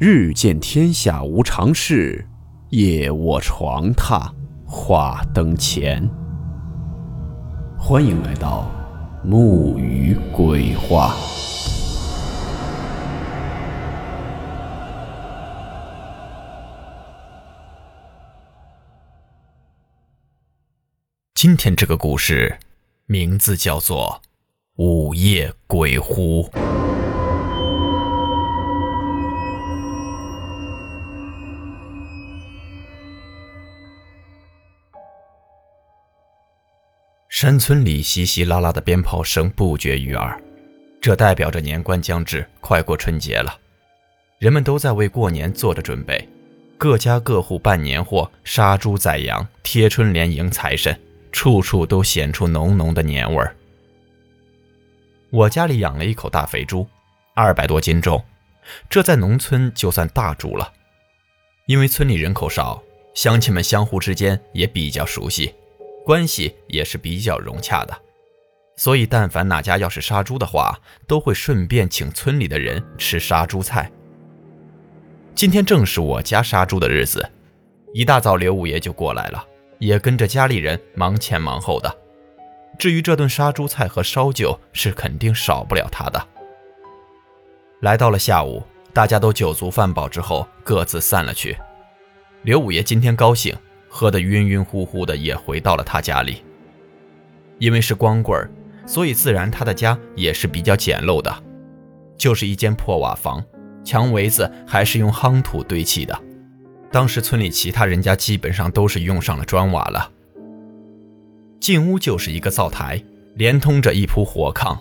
日见天下无常事，夜卧床榻话灯前。欢迎来到木鱼鬼话。今天这个故事名字叫做《午夜鬼呼》。山村里稀稀拉拉的鞭炮声不绝于耳，这代表着年关将至，快过春节了。人们都在为过年做着准备，各家各户办年货、杀猪宰羊、贴春联迎财神，处处都显出浓浓的年味儿。我家里养了一口大肥猪，二百多斤重，这在农村就算大猪了。因为村里人口少，乡亲们相互之间也比较熟悉。关系也是比较融洽的，所以但凡哪家要是杀猪的话，都会顺便请村里的人吃杀猪菜。今天正是我家杀猪的日子，一大早刘五爷就过来了，也跟着家里人忙前忙后的。至于这顿杀猪菜和烧酒，是肯定少不了他的。来到了下午，大家都酒足饭饱之后，各自散了去。刘五爷今天高兴。喝得晕晕乎乎的，也回到了他家里。因为是光棍儿，所以自然他的家也是比较简陋的，就是一间破瓦房，墙围子还是用夯土堆砌的。当时村里其他人家基本上都是用上了砖瓦了。进屋就是一个灶台，连通着一铺火炕，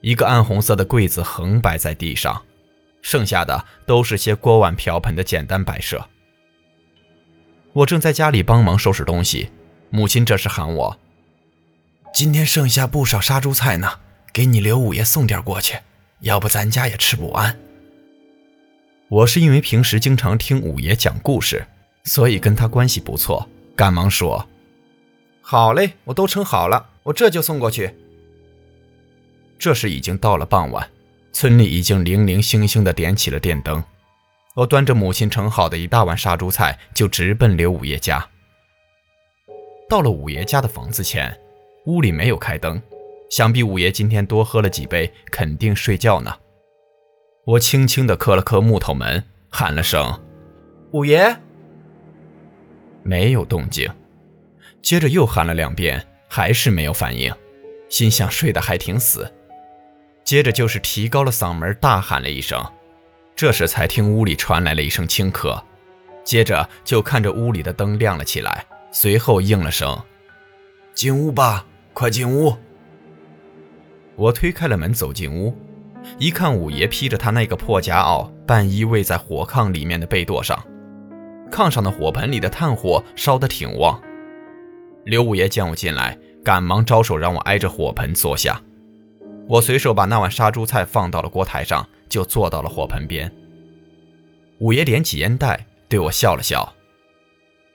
一个暗红色的柜子横摆在地上，剩下的都是些锅碗瓢盆的简单摆设。我正在家里帮忙收拾东西，母亲这时喊我：“今天剩下不少杀猪菜呢，给你刘五爷送点过去，要不咱家也吃不完。”我是因为平时经常听五爷讲故事，所以跟他关系不错，赶忙说：“好嘞，我都称好了，我这就送过去。”这时已经到了傍晚，村里已经零零星星的点起了电灯。我端着母亲盛好的一大碗杀猪菜，就直奔刘五爷家。到了五爷家的房子前，屋里没有开灯，想必五爷今天多喝了几杯，肯定睡觉呢。我轻轻地磕了磕木头门，喊了声“五爷”，没有动静。接着又喊了两遍，还是没有反应，心想睡得还挺死。接着就是提高了嗓门大喊了一声。这时才听屋里传来了一声轻咳，接着就看着屋里的灯亮了起来，随后应了声：“进屋吧，快进屋。”我推开了门走进屋，一看五爷披着他那个破夹袄，半依偎在火炕里面的被垛上，炕上的火盆里的炭火烧得挺旺。刘五爷见我进来，赶忙招手让我挨着火盆坐下，我随手把那碗杀猪菜放到了锅台上。就坐到了火盆边。五爷点起烟袋，对我笑了笑：“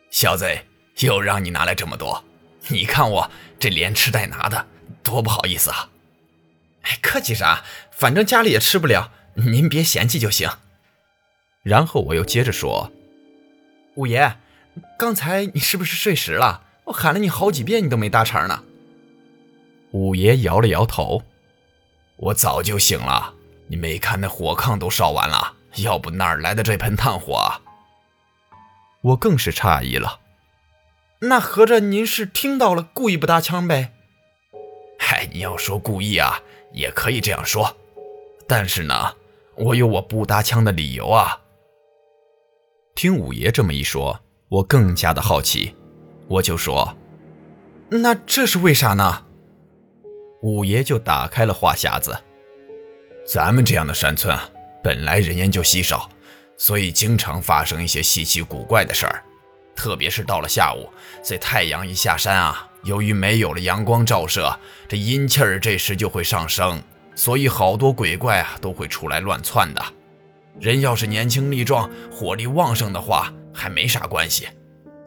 小子，又让你拿来这么多，你看我这连吃带拿的，多不好意思啊！”“哎，客气啥？反正家里也吃不了，您别嫌弃就行。”然后我又接着说：“五爷，刚才你是不是睡实了？我喊了你好几遍，你都没搭茬呢。”五爷摇了摇头：“我早就醒了。”你没看那火炕都烧完了，要不哪儿来的这盆炭火？啊？我更是诧异了。那合着您是听到了，故意不搭腔呗？嗨，你要说故意啊，也可以这样说。但是呢，我有我不搭腔的理由啊。听五爷这么一说，我更加的好奇，我就说：“那这是为啥呢？”五爷就打开了话匣子。咱们这样的山村啊，本来人烟就稀少，所以经常发生一些稀奇古怪的事儿。特别是到了下午，这太阳一下山啊，由于没有了阳光照射，这阴气儿这时就会上升，所以好多鬼怪啊都会出来乱窜的。人要是年轻力壮、火力旺盛的话，还没啥关系，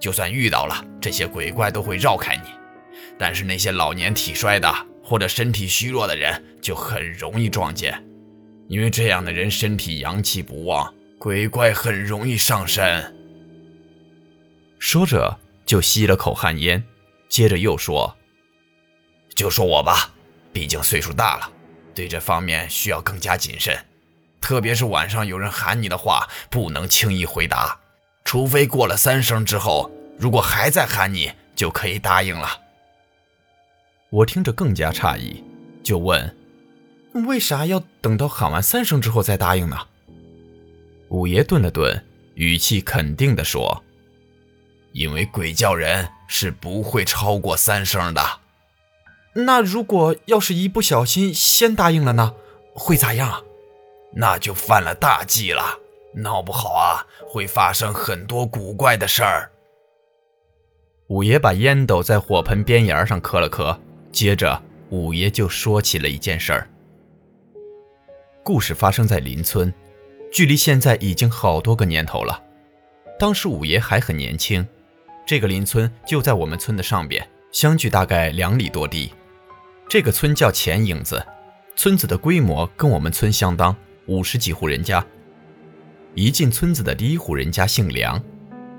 就算遇到了这些鬼怪都会绕开你。但是那些老年体衰的或者身体虚弱的人，就很容易撞见。因为这样的人身体阳气不旺，鬼怪很容易上身。说着就吸了口旱烟，接着又说：“就说我吧，毕竟岁数大了，对这方面需要更加谨慎。特别是晚上有人喊你的话，不能轻易回答，除非过了三声之后，如果还在喊你，就可以答应了。”我听着更加诧异，就问：“为啥要等到喊完三声之后再答应呢？”五爷顿了顿，语气肯定地说。因为鬼叫人是不会超过三声的。那如果要是一不小心先答应了呢，会咋样？那就犯了大忌了，闹不好啊，会发生很多古怪的事儿。五爷把烟斗在火盆边沿上磕了磕，接着五爷就说起了一件事儿。故事发生在邻村，距离现在已经好多个年头了。当时五爷还很年轻。这个邻村就在我们村的上边，相距大概两里多地。这个村叫钱影子，村子的规模跟我们村相当，五十几户人家。一进村子的第一户人家姓梁，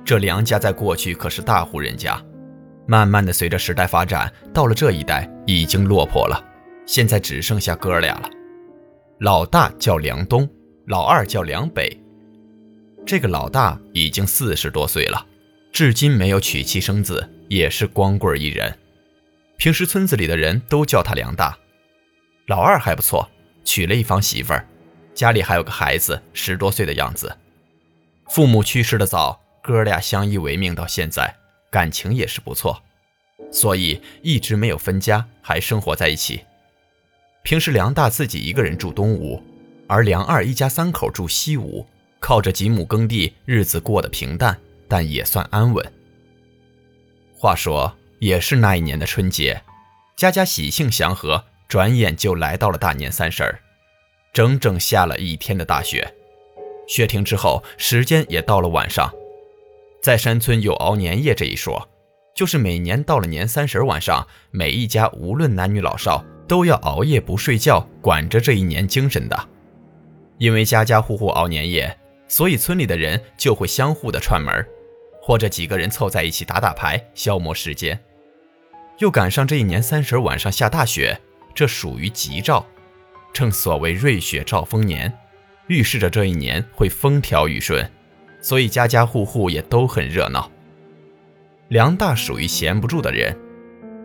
这梁家在过去可是大户人家，慢慢的随着时代发展，到了这一代已经落魄了，现在只剩下哥俩了。老大叫梁东，老二叫梁北。这个老大已经四十多岁了。至今没有娶妻生子，也是光棍一人。平时村子里的人都叫他梁大。老二还不错，娶了一房媳妇儿，家里还有个孩子，十多岁的样子。父母去世的早，哥俩相依为命到现在，感情也是不错，所以一直没有分家，还生活在一起。平时梁大自己一个人住东屋，而梁二一家三口住西屋，靠着几亩耕地，日子过得平淡。但也算安稳。话说，也是那一年的春节，家家喜庆祥和，转眼就来到了大年三十儿，整整下了一天的大雪。雪停之后，时间也到了晚上。在山村有熬年夜这一说，就是每年到了年三十晚上，每一家无论男女老少，都要熬夜不睡觉，管着这一年精神的。因为家家户户熬年夜，所以村里的人就会相互的串门。或者几个人凑在一起打打牌，消磨时间。又赶上这一年三十晚上下大雪，这属于吉兆，正所谓瑞雪兆丰年，预示着这一年会风调雨顺，所以家家户户也都很热闹。梁大属于闲不住的人，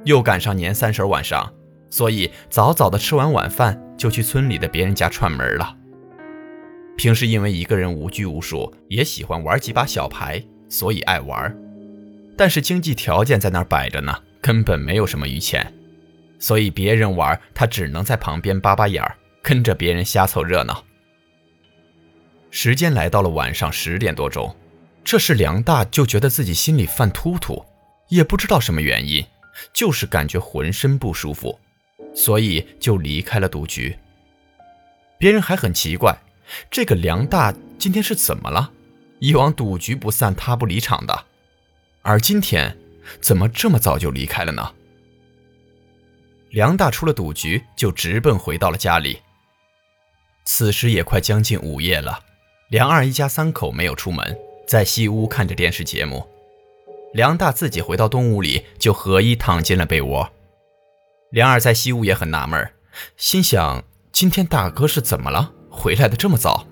又赶上年三十晚上，所以早早的吃完晚饭就去村里的别人家串门了。平时因为一个人无拘无束，也喜欢玩几把小牌。所以爱玩，但是经济条件在那儿摆着呢，根本没有什么余钱，所以别人玩他只能在旁边扒扒眼儿，跟着别人瞎凑热闹。时间来到了晚上十点多钟，这时梁大就觉得自己心里犯突突，也不知道什么原因，就是感觉浑身不舒服，所以就离开了赌局。别人还很奇怪，这个梁大今天是怎么了？以往赌局不散，他不离场的，而今天怎么这么早就离开了呢？梁大出了赌局，就直奔回到了家里。此时也快将近午夜了，梁二一家三口没有出门，在西屋看着电视节目。梁大自己回到东屋里，就合衣躺进了被窝。梁二在西屋也很纳闷，心想：今天大哥是怎么了？回来的这么早？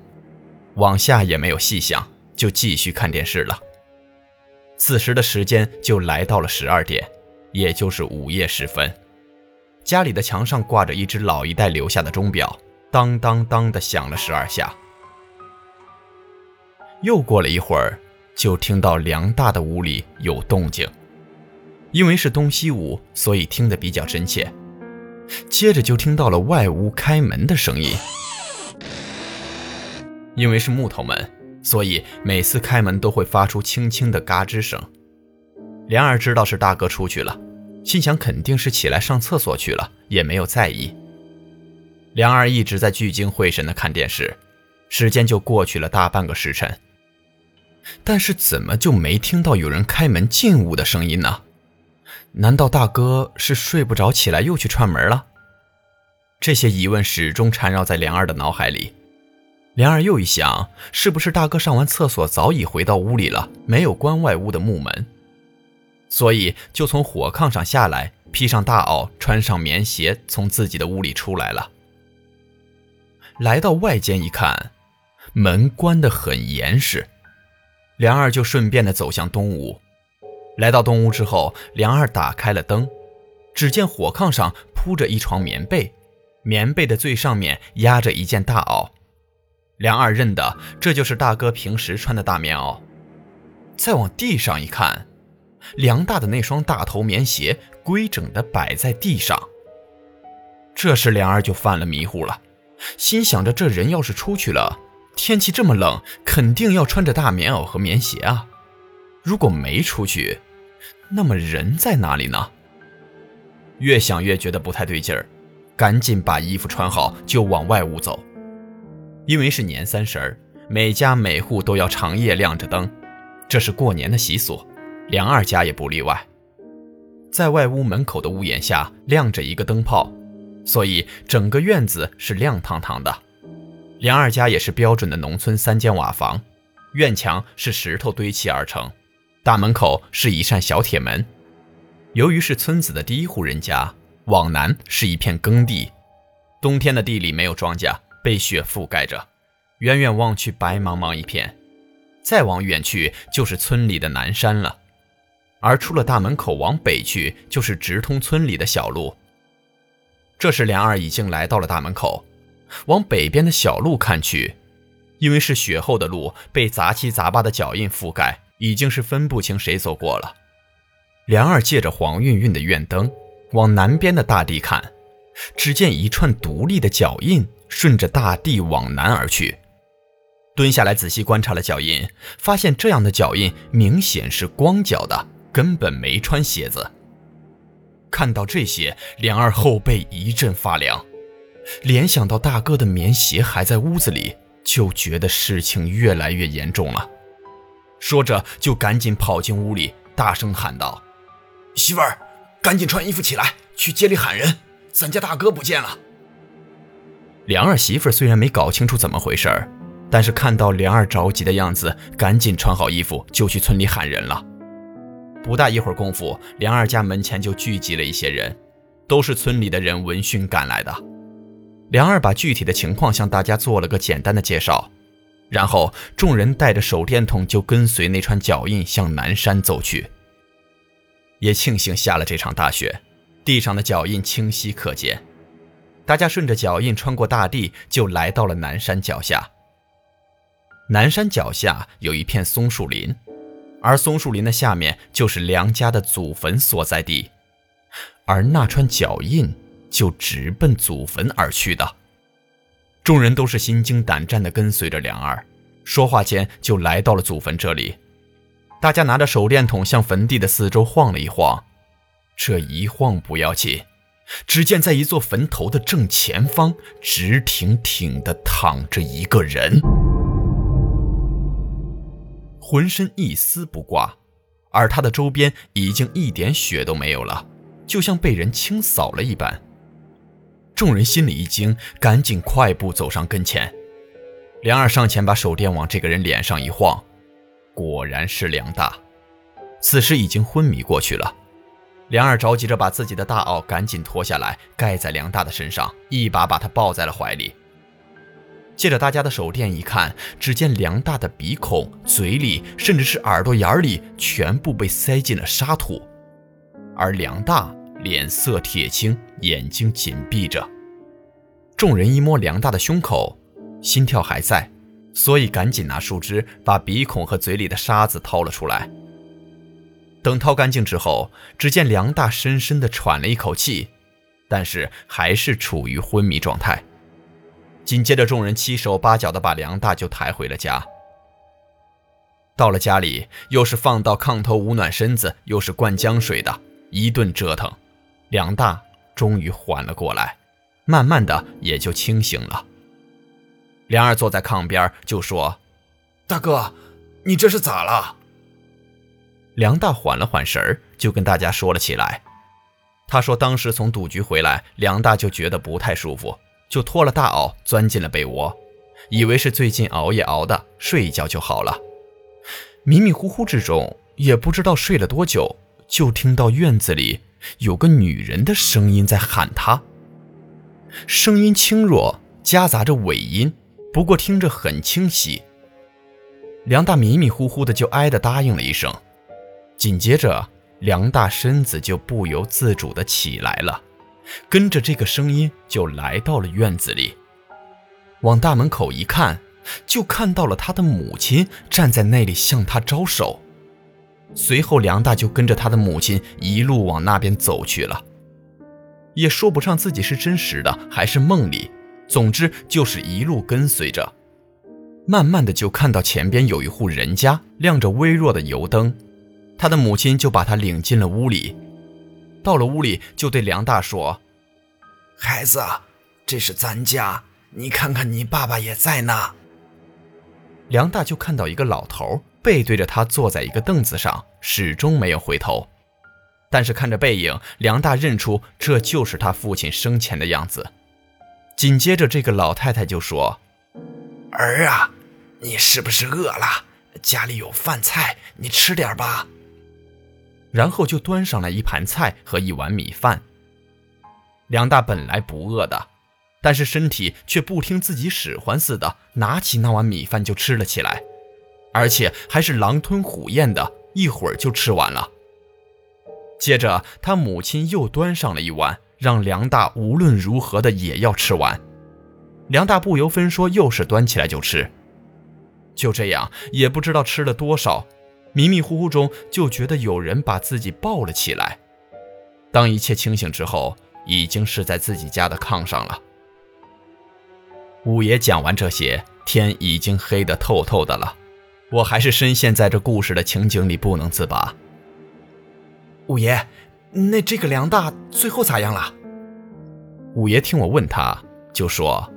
往下也没有细想。就继续看电视了。此时的时间就来到了十二点，也就是午夜时分。家里的墙上挂着一只老一代留下的钟表，当当当的响了十二下。又过了一会儿，就听到梁大的屋里有动静，因为是东西屋，所以听得比较真切。接着就听到了外屋开门的声音，因为是木头门。所以每次开门都会发出轻轻的嘎吱声。梁二知道是大哥出去了，心想肯定是起来上厕所去了，也没有在意。梁二一直在聚精会神地看电视，时间就过去了大半个时辰。但是怎么就没听到有人开门进屋的声音呢？难道大哥是睡不着起来又去串门了？这些疑问始终缠绕在梁二的脑海里。梁二又一想，是不是大哥上完厕所早已回到屋里了，没有关外屋的木门，所以就从火炕上下来，披上大袄，穿上棉鞋，从自己的屋里出来了。来到外间一看，门关得很严实，梁二就顺便的走向东屋。来到东屋之后，梁二打开了灯，只见火炕上铺着一床棉被，棉被的最上面压着一件大袄。梁二认得这就是大哥平时穿的大棉袄。再往地上一看，梁大的那双大头棉鞋规整的摆在地上。这时梁二就犯了迷糊了，心想着这人要是出去了，天气这么冷，肯定要穿着大棉袄和棉鞋啊。如果没出去，那么人在哪里呢？越想越觉得不太对劲儿，赶紧把衣服穿好就往外屋走。因为是年三十儿，每家每户都要长夜亮着灯，这是过年的习俗，梁二家也不例外。在外屋门口的屋檐下亮着一个灯泡，所以整个院子是亮堂堂的。梁二家也是标准的农村三间瓦房，院墙是石头堆砌而成，大门口是一扇小铁门。由于是村子的第一户人家，往南是一片耕地，冬天的地里没有庄稼。被雪覆盖着，远远望去白茫茫一片，再往远去就是村里的南山了。而出了大门口往北去，就是直通村里的小路。这时梁二已经来到了大门口，往北边的小路看去，因为是雪后的路，被杂七杂八的脚印覆盖，已经是分不清谁走过了。梁二借着黄晕晕的院灯，往南边的大地看，只见一串独立的脚印。顺着大地往南而去，蹲下来仔细观察了脚印，发现这样的脚印明显是光脚的，根本没穿鞋子。看到这些，梁二后背一阵发凉，联想到大哥的棉鞋还在屋子里，就觉得事情越来越严重了。说着，就赶紧跑进屋里，大声喊道：“媳妇儿，赶紧穿衣服起来，去街里喊人，咱家大哥不见了。”梁二媳妇虽然没搞清楚怎么回事儿，但是看到梁二着急的样子，赶紧穿好衣服就去村里喊人了。不大一会儿功夫，梁二家门前就聚集了一些人，都是村里的人闻讯赶来的。梁二把具体的情况向大家做了个简单的介绍，然后众人带着手电筒就跟随那串脚印向南山走去。也庆幸下了这场大雪，地上的脚印清晰可见。大家顺着脚印穿过大地，就来到了南山脚下。南山脚下有一片松树林，而松树林的下面就是梁家的祖坟所在地，而那串脚印就直奔祖坟而去的。众人都是心惊胆战地跟随着梁二，说话间就来到了祖坟这里。大家拿着手电筒向坟地的四周晃了一晃，这一晃不要紧。只见在一座坟头的正前方，直挺挺地躺着一个人，浑身一丝不挂，而他的周边已经一点血都没有了，就像被人清扫了一般。众人心里一惊，赶紧快步走上跟前。梁二上前把手电往这个人脸上一晃，果然是梁大，此时已经昏迷过去了。梁二着急着把自己的大袄赶紧脱下来盖在梁大的身上，一把把他抱在了怀里。借着大家的手电一看，只见梁大的鼻孔、嘴里，甚至是耳朵眼里，全部被塞进了沙土，而梁大脸色铁青，眼睛紧闭着。众人一摸梁大的胸口，心跳还在，所以赶紧拿树枝把鼻孔和嘴里的沙子掏了出来。等掏干净之后，只见梁大深深地喘了一口气，但是还是处于昏迷状态。紧接着，众人七手八脚地把梁大就抬回了家。到了家里，又是放到炕头捂暖身子，又是灌姜水的，一顿折腾，梁大终于缓了过来，慢慢的也就清醒了。梁二坐在炕边就说：“大哥，你这是咋了？”梁大缓了缓神，就跟大家说了起来。他说：“当时从赌局回来，梁大就觉得不太舒服，就脱了大袄，钻进了被窝，以为是最近熬夜熬的，睡一觉就好了。迷迷糊糊之中，也不知道睡了多久，就听到院子里有个女人的声音在喊他。声音轻弱，夹杂着尾音，不过听着很清晰。梁大迷迷糊糊的就挨的答应了一声，紧接着梁大身子就不由自主的起来了，跟着这个声音就来到了院子里。往大门口一看，就看到了他的母亲站在那里向他招手。随后梁大就跟着他的母亲一路往那边走去了。也说不上自己是真实的还是梦里，总之就是一路跟随着。慢慢的就看到前边有一户人家亮着微弱的油灯，他的母亲就把他领进了屋里。到了屋里，就对梁大说：“孩子，这是咱家，你看看你爸爸也在呢。”梁大就看到一个老头背对着他坐在一个凳子上，始终没有回头。但是看着背影，梁大认出这就是他父亲生前的样子。紧接着，这个老太太就说：“儿啊，你是不是饿了？家里有饭菜，你吃点吧。”然后就端上来一盘菜和一碗米饭。梁大本来不饿的，但是身体却不听自己使唤似的，拿起那碗米饭就吃了起来，而且还是狼吞虎咽的，一会儿就吃完了。接着，他母亲又端上了一碗，让梁大无论如何的也要吃完。梁大不由分说，又是端起来就吃。就这样，也不知道吃了多少，迷迷糊糊中就觉得有人把自己抱了起来。当一切清醒之后，已经是在自己家的炕上了。五爷讲完这些，天已经黑得透透的了，我还是深陷在这故事的情景里不能自拔。五爷，那这个梁大最后咋样了？五爷听我问他，就说：“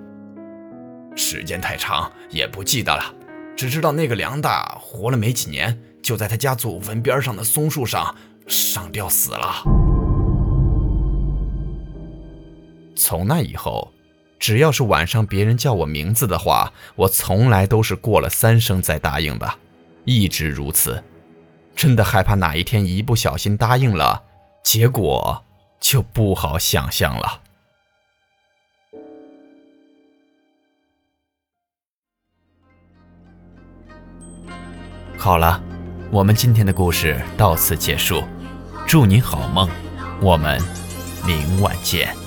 时间太长，也不记得了，只知道那个梁大活了没几年，就在他家祖坟边上的松树上上吊死了。”从那以后，只要是晚上别人叫我名字的话，我从来都是过了三声再答应的，一直如此。真的害怕哪一天一不小心答应了，结果就不好想象了。好了，我们今天的故事到此结束，祝你好梦，我们明晚见。